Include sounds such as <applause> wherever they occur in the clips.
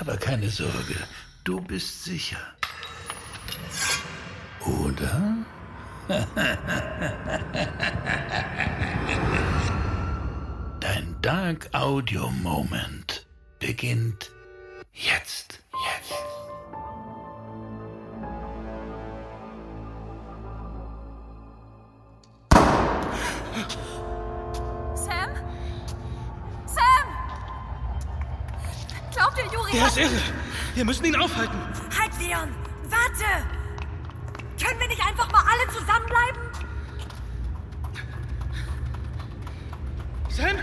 Aber keine Sorge, du bist sicher. Oder? <laughs> Dein Dark Audio Moment beginnt jetzt. Ist irre. Wir müssen ihn aufhalten. Halt, Leon! Warte! Können wir nicht einfach mal alle zusammenbleiben? Sam?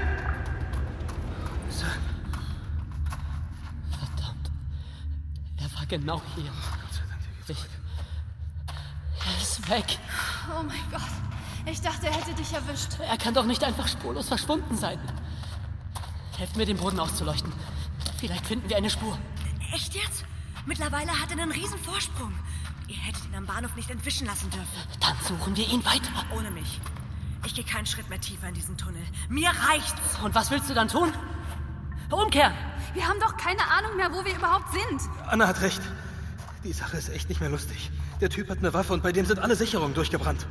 Verdammt. Er war genau hier. Ich, er ist weg. Oh mein Gott. Ich dachte, er hätte dich erwischt. Er kann doch nicht einfach spurlos verschwunden sein. Helft mir, den Boden auszuleuchten. Vielleicht finden wir eine Spur. Echt jetzt? Mittlerweile hat er einen riesen Vorsprung. Ihr hättet ihn am Bahnhof nicht entwischen lassen dürfen. Dann suchen wir ihn weiter. Ohne mich. Ich gehe keinen Schritt mehr tiefer in diesen Tunnel. Mir reicht's. Und was willst du dann tun? Umkehren! Wir haben doch keine Ahnung mehr, wo wir überhaupt sind. Anna hat recht. Die Sache ist echt nicht mehr lustig. Der Typ hat eine Waffe und bei dem sind alle Sicherungen durchgebrannt.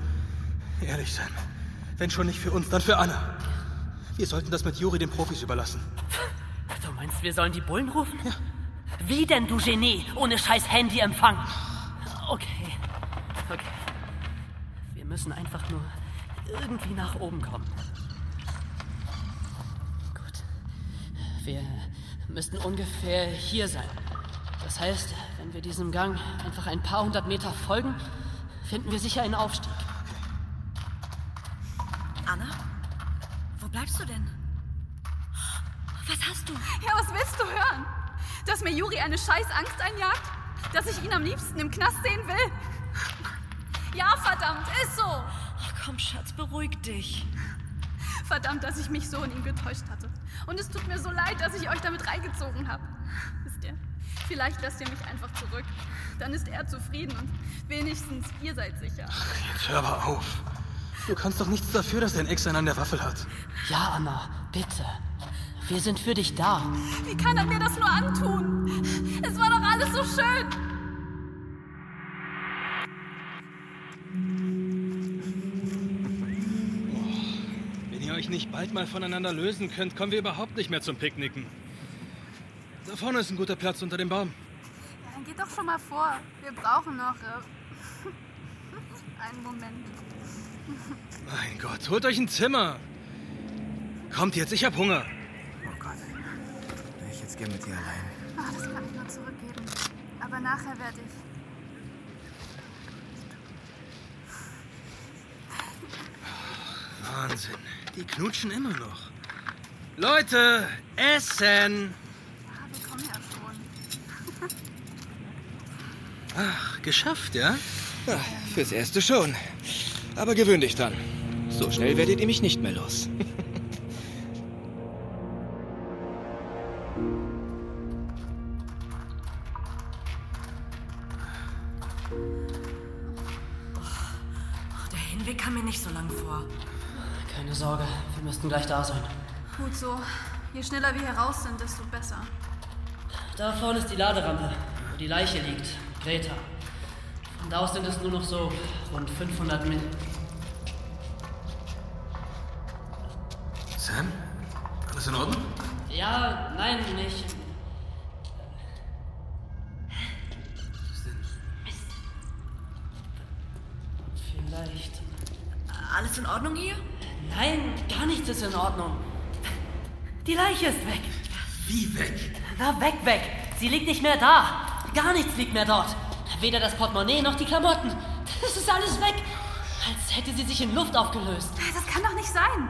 Ehrlich, Sam. Wenn schon nicht für uns, dann für Anna. Wir sollten das mit Juri den Profis überlassen. <laughs> Meinst, wir sollen die Bullen rufen? Wie denn, du Genie, ohne scheiß Handyempfang? Okay. Okay. Wir müssen einfach nur irgendwie nach oben kommen. Gut. Wir müssten ungefähr hier sein. Das heißt, wenn wir diesem Gang einfach ein paar hundert Meter folgen, finden wir sicher einen Aufstieg. Anna? Wo bleibst du denn? Was hast du? Ja, was willst du hören? Dass mir Juri eine scheiß Angst einjagt? Dass ich ihn am liebsten im Knast sehen will? Ja, verdammt, ist so. Ach komm, Schatz, beruhig dich. Verdammt, dass ich mich so in ihm getäuscht hatte. Und es tut mir so leid, dass ich euch damit reingezogen habe. Wisst ihr, vielleicht lasst ihr mich einfach zurück. Dann ist er zufrieden und wenigstens ihr seid sicher. Jetzt hör aber auf. Du kannst doch nichts dafür, dass dein Ex einen an der Waffel hat. Ja, Anna, bitte. Wir sind für dich da. Wie kann er mir das nur antun? Es war doch alles so schön. Wenn ihr euch nicht bald mal voneinander lösen könnt, kommen wir überhaupt nicht mehr zum Picknicken. Da vorne ist ein guter Platz unter dem Baum. Ja, dann geht doch schon mal vor. Wir brauchen noch äh, <laughs> einen Moment. Mein Gott, holt euch ein Zimmer. Kommt jetzt, ich hab Hunger. Ich jetzt gern mit dir allein. Ach, das kann ich nur zurückgeben. Aber nachher werde ich. Wahnsinn. Die knutschen immer noch. Leute, Essen! Ja, wir kommen ja schon. <laughs> Ach, geschafft, ja? ja? Fürs Erste schon. Aber gewöhn dich dran. So schnell werdet ihr mich nicht mehr los. <laughs> Ach, der Hinweg kam mir nicht so lang vor. Keine Sorge, wir müssten gleich da sein. Gut so. Je schneller wir hier raus sind, desto besser. Da vorne ist die Laderampe, wo die Leiche liegt. Greta. Von da aus sind es nur noch so rund 500 Meter. Sam? Alles in Ordnung? Ja, nein, nicht. Vielleicht. Alles in Ordnung hier? Nein, gar nichts ist in Ordnung. Die Leiche ist weg. Wie weg? Na, weg, weg. Sie liegt nicht mehr da. Gar nichts liegt mehr dort. Weder das Portemonnaie noch die Klamotten. Das ist alles weg. Als hätte sie sich in Luft aufgelöst. Das kann doch nicht sein.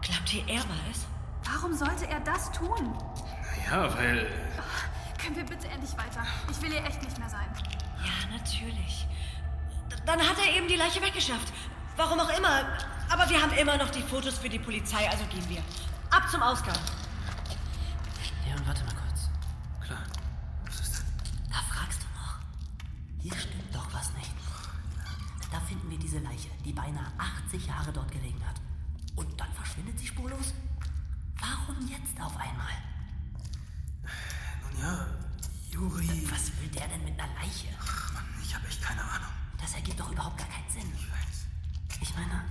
Glaubt ihr, er war es? Warum sollte er das tun? Ja, weil. Können wir bitte endlich weiter? Ich will hier echt nicht mehr sein. Ja, natürlich. Dann hat er eben die Leiche weggeschafft. Warum auch immer. Aber wir haben immer noch die Fotos für die Polizei, also gehen wir. Ab zum Ausgang. Leon, warte mal kurz. Klar. Was ist denn? Da fragst du noch. Hier stimmt doch was nicht. Da finden wir diese Leiche, die beinahe 80 Jahre dort gelegen hat. Und dann verschwindet sie spurlos? Warum jetzt auf einmal? Nun ja, Juri. Was will der denn mit einer Leiche? Mann, ich habe echt keine Ahnung. Das ergibt doch überhaupt gar keinen Sinn. Ich weiß. Ich meine,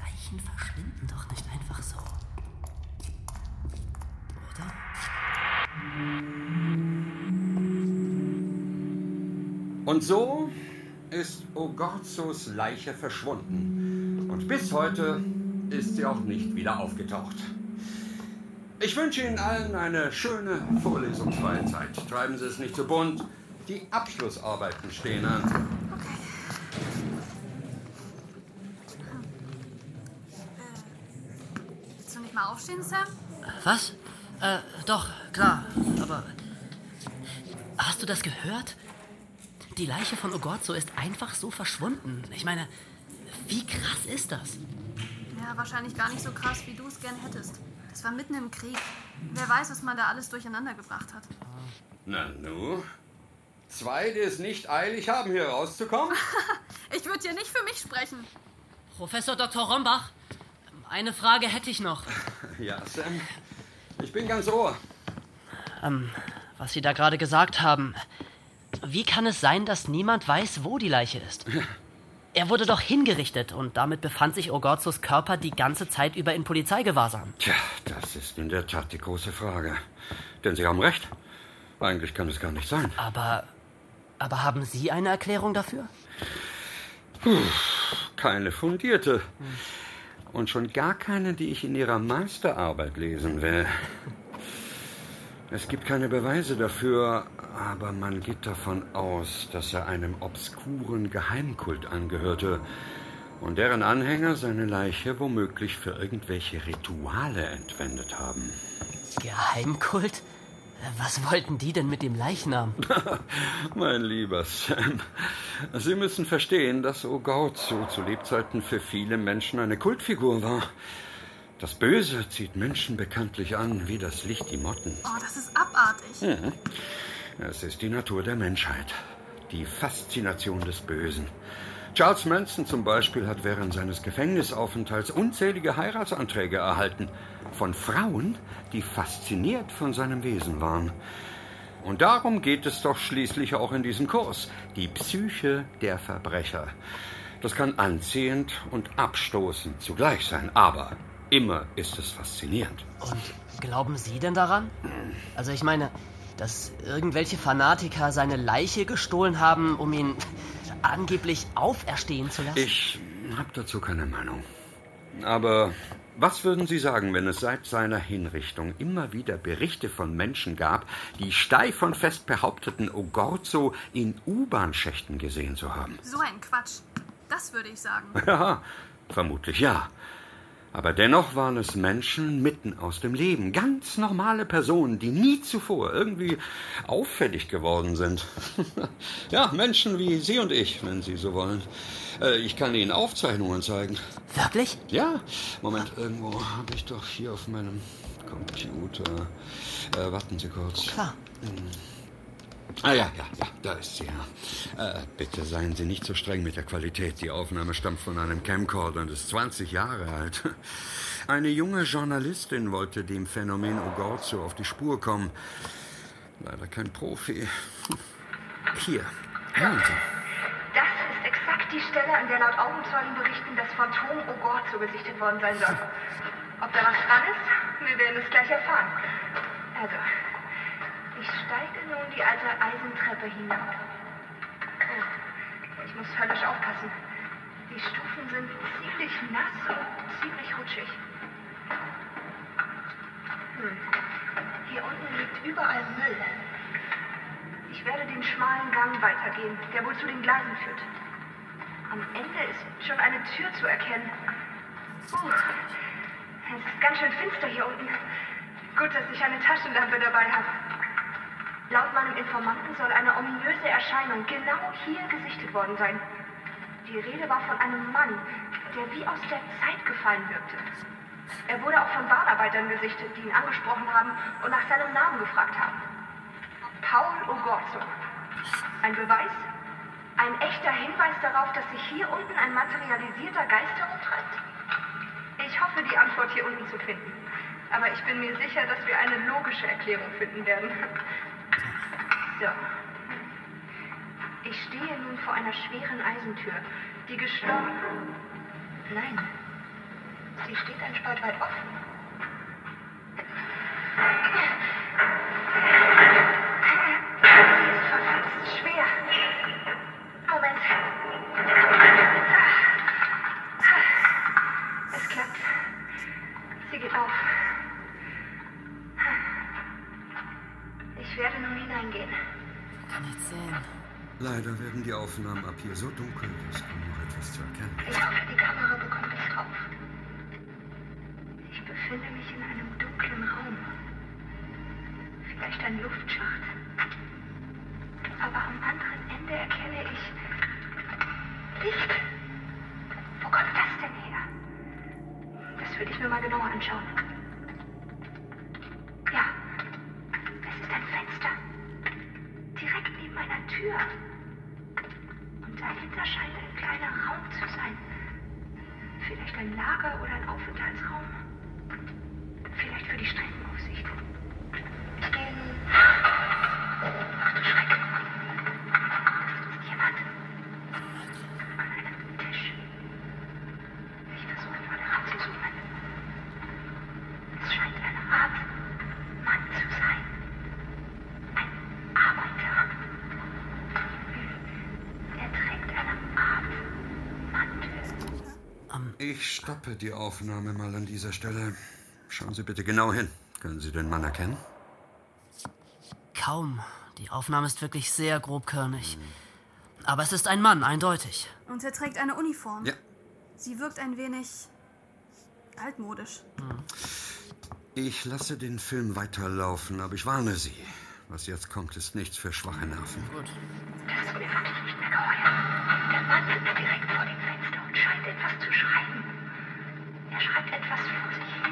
Leichen verschwinden doch nicht einfach so. Oder? Und so ist Ogorzos Leiche verschwunden. Und bis heute ist sie auch nicht wieder aufgetaucht. Ich wünsche Ihnen allen eine schöne vorlesungsfreie Zeit. Treiben Sie es nicht zu bunt. Die Abschlussarbeiten stehen an. Aufstehen, Sam? Was? Äh, doch, klar. Aber. Hast du das gehört? Die Leiche von Ogorzo ist einfach so verschwunden. Ich meine, wie krass ist das? Ja, wahrscheinlich gar nicht so krass, wie du es gern hättest. Das war mitten im Krieg. Wer weiß, was man da alles durcheinander gebracht hat. Na nu. Zwei, die es nicht eilig haben, hier rauszukommen? <laughs> Ich würde hier nicht für mich sprechen. Professor Dr. Rombach, eine Frage hätte ich noch. <laughs> Ja, Sam. Ich bin ganz ohr. Ähm, was Sie da gerade gesagt haben. Wie kann es sein, dass niemand weiß, wo die Leiche ist? Er wurde doch hingerichtet und damit befand sich Ogorzos Körper die ganze Zeit über in Polizeigewahrsam. Tja, das ist in der Tat die große Frage. Denn Sie haben recht. Eigentlich kann es gar nicht sein. Aber. Aber haben Sie eine Erklärung dafür? Keine fundierte. Und schon gar keine, die ich in Ihrer Masterarbeit lesen will. Es gibt keine Beweise dafür, aber man geht davon aus, dass er einem obskuren Geheimkult angehörte und deren Anhänger seine Leiche womöglich für irgendwelche Rituale entwendet haben. Geheimkult? Was wollten die denn mit dem Leichnam? <laughs> Mein lieber Sam, Sie müssen verstehen, dass Ogorzo zu Lebzeiten für viele Menschen eine Kultfigur war. Das Böse zieht Menschen bekanntlich an, wie das Licht die Motten. Oh, das ist abartig. Es ist die Natur der Menschheit, die Faszination des Bösen. Charles Manson zum Beispiel hat während seines Gefängnisaufenthalts unzählige Heiratsanträge erhalten. Von Frauen, die fasziniert von seinem Wesen waren. Und darum geht es doch schließlich auch in diesem Kurs. Die Psyche der Verbrecher. Das kann anziehend und abstoßend zugleich sein, aber immer ist es faszinierend. Und glauben Sie denn daran? Also ich meine, dass irgendwelche Fanatiker seine Leiche gestohlen haben, um ihn angeblich auferstehen zu lassen? Ich habe dazu keine Meinung. Aber was würden Sie sagen, wenn es seit seiner Hinrichtung immer wieder Berichte von Menschen gab, die steif und fest behaupteten, Ogorzo in U-Bahn-Schächten gesehen zu haben? So ein Quatsch. Das würde ich sagen. Ja, vermutlich ja. Aber dennoch waren es Menschen mitten aus dem Leben, ganz normale Personen, die nie zuvor irgendwie auffällig geworden sind. <laughs> ja, Menschen wie Sie und ich, wenn Sie so wollen. Äh, ich kann Ihnen Aufzeichnungen zeigen. Wirklich? Ja, Moment, irgendwo habe ich doch hier auf meinem Computer. Äh, warten Sie kurz. Klar. Ah ja, ja, ja, da ist sie. Ja. Äh, bitte seien Sie nicht so streng mit der Qualität. Die Aufnahme stammt von einem Camcorder und ist 20 Jahre alt. Eine junge Journalistin wollte dem Phänomen Ogorzo auf die Spur kommen. Leider kein Profi. Hier, hören Sie. Das ist exakt die Stelle, an der laut Augenzeugen berichten das Phantom Ogorzo gesichtet worden sein soll. Ob da was dran ist? Wir werden es gleich erfahren. Also, ich steige nun die alte Eisentreppe hinab. Oh, ich muss höllisch aufpassen. Die Stufen sind ziemlich nass und ziemlich rutschig. Hm. Hier unten liegt überall Müll. Ich werde den schmalen Gang weitergehen, der wohl zu den Gleisen führt. Am Ende ist schon eine Tür zu erkennen. Uh, es ist ganz schön finster hier unten. Gut, dass ich eine Taschenlampe dabei habe. Laut meinem Informanten soll eine ominöse Erscheinung genau hier gesichtet worden sein. Die Rede war von einem Mann, der wie aus der Zeit gefallen wirkte. Er wurde auch von Bahnarbeitern gesichtet, die ihn angesprochen haben und nach seinem Namen gefragt haben. Paul Ogorzo. Ein Beweis? Ein echter Hinweis darauf, dass sich hier unten ein materialisierter Geist herumtreibt? Ich hoffe, die Antwort hier unten zu finden. Aber ich bin mir sicher, dass wir eine logische Erklärung finden werden. So. Ich stehe nun vor einer schweren Eisentür, die geschlossen. Nein, sie steht ein Spalt weit offen. Kann nicht sehen. Leider werden die Aufnahmen ab hier so dunkel, dass kaum noch etwas zu erkennen ist. Ich hoffe, die Kamera bekommt es drauf. Ich befinde mich in einem dunklen Raum. Vielleicht ein Luftschacht. Aber am anderen Ende erkenne ich Licht. Wo kommt das denn her? Das will ich mir mal genauer anschauen. Ich stoppe die Aufnahme mal an dieser Stelle. Schauen Sie bitte genau hin. Können Sie den Mann erkennen? Kaum. Die Aufnahme ist wirklich sehr grobkörnig. Aber es ist ein Mann, eindeutig. Und er trägt eine Uniform. Ja. Sie wirkt ein wenig altmodisch. Ich lasse den Film weiterlaufen, aber ich warne Sie. Was jetzt kommt, ist nichts für schwache Nerven. Gut. Das ist mir wirklich nicht mehr geheuer. Der Mann sitzt direkt vor dem Fenster und scheint etwas zu schreiben. Er schreibt etwas vor sich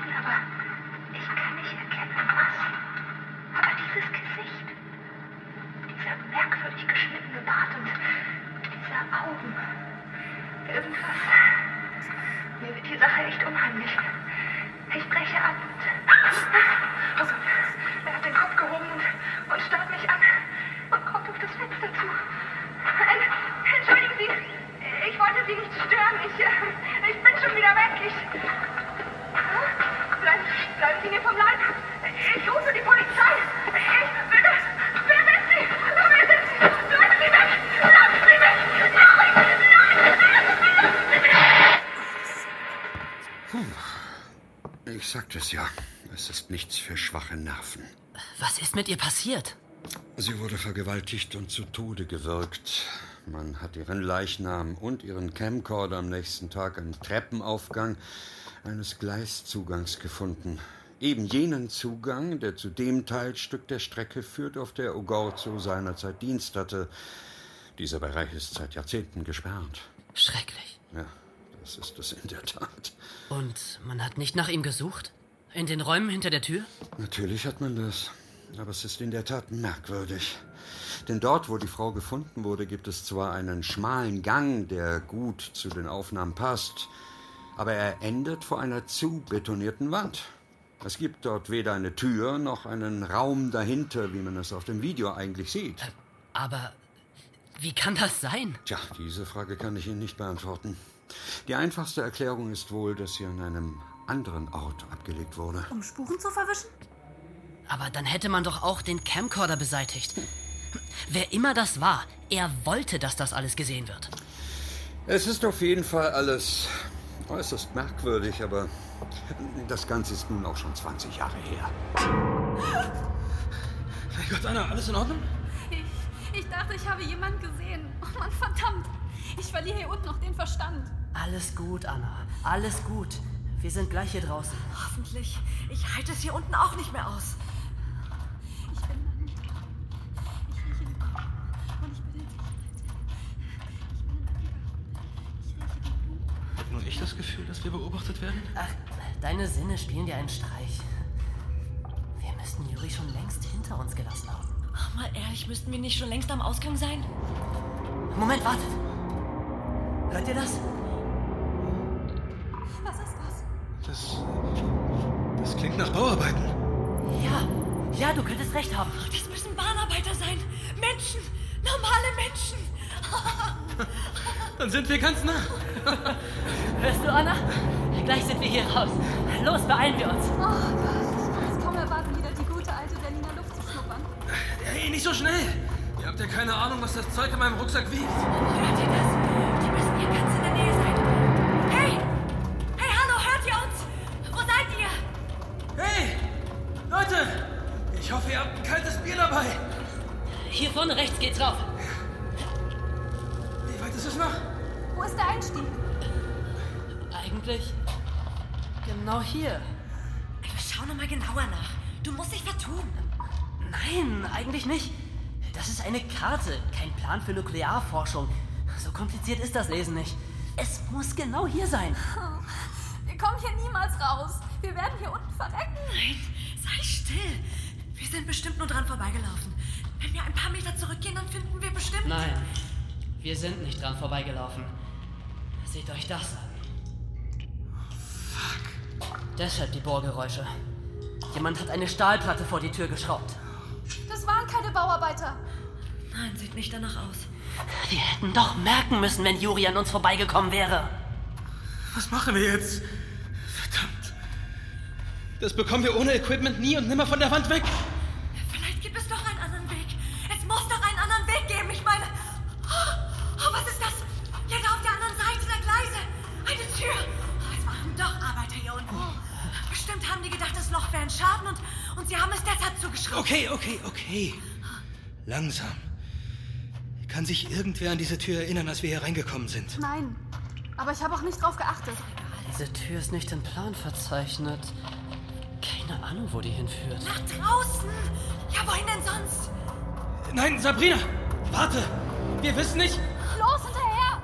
vom Leib. Ich rufe die Polizei. Ich bitte... Wer sind Sie? Wer sind Sie? Bleiben Sie weg! Lassen Sie mich! Nein! Ich sagte es ja. Es ist nichts für schwache Nerven. Was ist mit ihr passiert? Sie wurde vergewaltigt und zu Tode gewürgt. Man hat ihren Leichnam und ihren Camcorder am nächsten Tag am Treppenaufgang eines Gleiszugangs gefunden. Eben jenen Zugang, der zu dem Teilstück der Strecke führt, auf der Ogorzo seinerzeit Dienst hatte. Dieser Bereich ist seit Jahrzehnten gesperrt. Schrecklich. Ja, das ist es in der Tat. Und man hat nicht nach ihm gesucht? In den Räumen hinter der Tür? Natürlich hat man das. Aber es ist in der Tat merkwürdig. Denn dort, wo die Frau gefunden wurde, gibt es zwar einen schmalen Gang, der gut zu den Aufnahmen passt, aber er endet vor einer zu betonierten Wand. Es gibt dort weder eine Tür noch einen Raum dahinter, wie man es auf dem Video eigentlich sieht. Aber wie kann das sein? Tja, diese Frage kann ich Ihnen nicht beantworten. Die einfachste Erklärung ist wohl, dass sie an einem anderen Ort abgelegt wurde. Um Spuren zu verwischen? Aber dann hätte man doch auch den Camcorder beseitigt. <laughs> Wer immer das war, er wollte, dass das alles gesehen wird. Es ist auf jeden Fall alles äußerst merkwürdig, aber das Ganze ist nun auch schon 20 Jahre her. Mein Gott, Anna, alles in Ordnung? Ich, ich dachte, ich habe jemanden gesehen. Oh Mann, verdammt. Ich verliere hier unten noch den Verstand. Alles gut, Anna. Alles gut. Wir sind gleich hier draußen. Hoffentlich. Ich halte es hier unten auch nicht mehr aus. Ich bin ich das Gefühl, dass wir beobachtet werden? Ach, deine Sinne spielen dir einen Streich. Wir müssten Juri schon längst hinter uns gelassen haben. Ach, mal ehrlich, müssten wir nicht schon längst am Ausgang sein? Moment, wartet. Hört ihr das? Was ist das? Das. Das klingt nach Bauarbeiten. Ja, ja, du könntest recht haben. Das müssen Bahnarbeiter sein. Menschen. Normale Menschen. <laughs> Dann sind wir ganz nah. <laughs> Hörst du, Anna? Gleich sind wir hier raus. Los, beeilen wir uns. Oh Gott, ich kann es kaum erwarten, wieder die gute alte Berliner Luft zu schnuppern. Hey, nicht so schnell. Ihr habt ja keine Ahnung, was das Zeug in meinem Rucksack wiegt. Hört ihr das? Die müssen hier ganz in der Nähe sein. Hey! Hey, hallo, hört ihr uns? Wo seid ihr? Hey! Leute! Ich hoffe, ihr habt ein kaltes Bier dabei. Hier vorne rechts geht's rauf. Ist es noch? Wo ist der Einstieg? Eigentlich genau hier. Schau noch mal genauer nach. Du musst dich vertun. Nein, eigentlich nicht. Das ist eine Karte, kein Plan für Nuklearforschung. So kompliziert ist das Lesen nicht. Es muss genau hier sein. Wir kommen hier niemals raus. Wir werden hier unten verrecken. Nein, sei still. Wir sind bestimmt nur dran vorbeigelaufen. Wenn wir ein paar Meter zurückgehen, dann finden wir bestimmt. Nein, wir sind nicht dran vorbeigelaufen. Seht euch das an. Fuck. Deshalb die Bohrgeräusche. Jemand hat eine Stahlplatte vor die Tür geschraubt. Das waren keine Bauarbeiter. Nein, sieht nicht danach aus. Wir hätten doch merken müssen, wenn Juri an uns vorbeigekommen wäre. Was machen wir jetzt? Verdammt. Das bekommen wir ohne Equipment nie und nimmer von der Wand weg. Haben die gedacht, das Loch wäre ein Schaden und, und sie haben es deshalb zugeschraubt. Okay, okay, okay. Langsam. Kann sich irgendwer an diese Tür erinnern, als wir hier reingekommen sind? Nein. Aber ich habe auch nicht drauf geachtet. Diese Tür ist nicht im Plan verzeichnet. Keine Ahnung, wo die hinführt. Nach draußen. Ja, wohin denn sonst? Nein, Sabrina! Warte! Wir wissen nicht. Los, hinterher!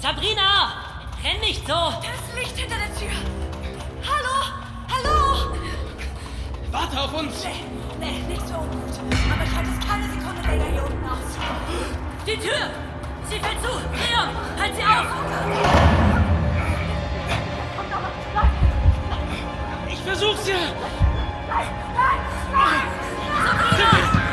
Sabrina! Renn nicht so! Da ist Licht hinter der Tür. Warte auf uns! Nee, nee, nicht so ungut. Aber ich halte es keine Sekunde länger hier unten aus. Die Tür! Sie fällt zu! Leon, halt sie auf! Ich versuch's ja! Nein, nein, nein! nein.